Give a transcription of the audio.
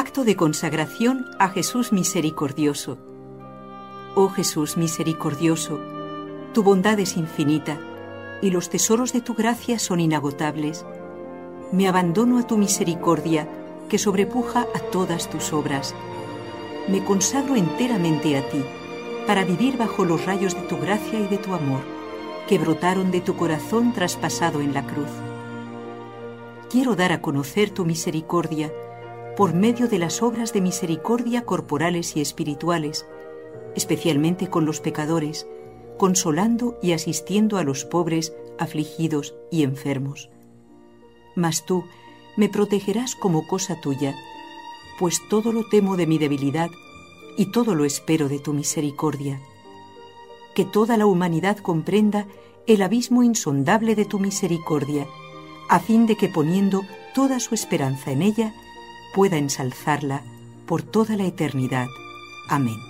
Acto de consagración a Jesús misericordioso. Oh Jesús misericordioso, tu bondad es infinita y los tesoros de tu gracia son inagotables. Me abandono a tu misericordia que sobrepuja a todas tus obras. Me consagro enteramente a ti para vivir bajo los rayos de tu gracia y de tu amor, que brotaron de tu corazón traspasado en la cruz. Quiero dar a conocer tu misericordia por medio de las obras de misericordia corporales y espirituales, especialmente con los pecadores, consolando y asistiendo a los pobres, afligidos y enfermos. Mas tú me protegerás como cosa tuya, pues todo lo temo de mi debilidad y todo lo espero de tu misericordia. Que toda la humanidad comprenda el abismo insondable de tu misericordia, a fin de que poniendo toda su esperanza en ella, pueda ensalzarla por toda la eternidad. Amén.